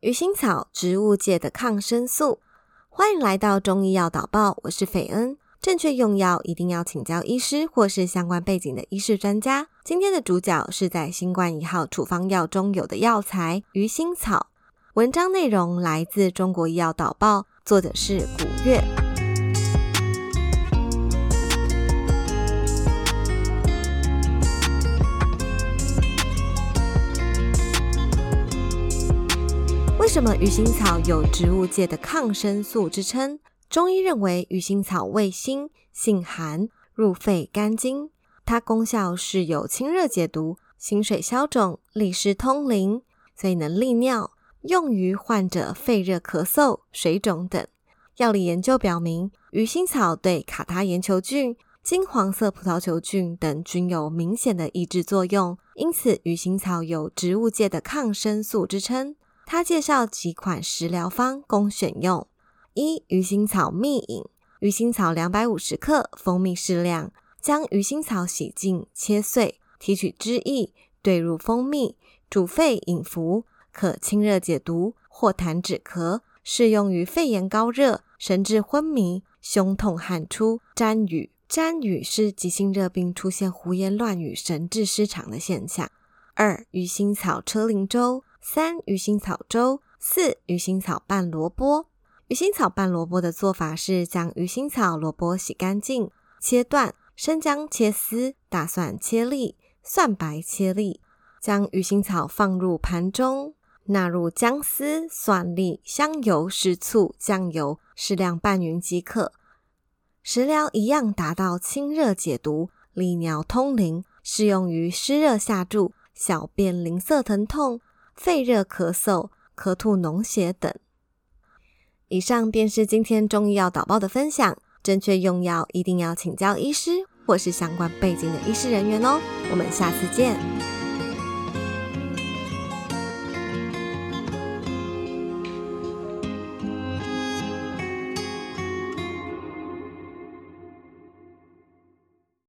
鱼腥草，植物界的抗生素。欢迎来到中医药导报，我是斐恩。正确用药一定要请教医师或是相关背景的医师专家。今天的主角是在新冠一号处方药中有的药材鱼腥草。文章内容来自中国医药导报，作者是古月。为什么鱼腥草有植物界的抗生素之称？中医认为鱼腥草味辛，性寒，入肺肝经。它功效是有清热解毒、行水消肿、利湿通淋，所以能利尿，用于患者肺热咳嗽、水肿等。药理研究表明，鱼腥草对卡他岩球菌、金黄色葡萄球菌等均有明显的抑制作用，因此鱼腥草有植物界的抗生素之称。他介绍几款食疗方供选用：一、鱼腥草蜜饮。鱼腥草两百五十克，蜂蜜适量。将鱼腥草洗净、切碎，提取汁液，兑入蜂蜜，煮沸饮服，可清热解毒、或痰止咳，适用于肺炎高热、神志昏迷、胸痛汗出、沾雨。沾雨是急性热病出现胡言乱语、神志失常的现象。二、鱼腥草车苓粥。三鱼腥草粥，四鱼腥草拌萝卜。鱼腥草拌萝卜的做法是：将鱼腥草、萝卜洗干净，切断；生姜切丝，大蒜切粒，蒜白切粒。将鱼腥草放入盘中，纳入姜丝、蒜粒、香油、食醋、酱油，适量拌匀即可。食疗一样达到清热解毒、利尿通淋，适用于湿热下注、小便淋涩疼痛。肺热咳嗽、咳吐脓血等。以上便是今天中医药导报的分享。正确用药一定要请教医师或是相关背景的医师人员哦。我们下次见。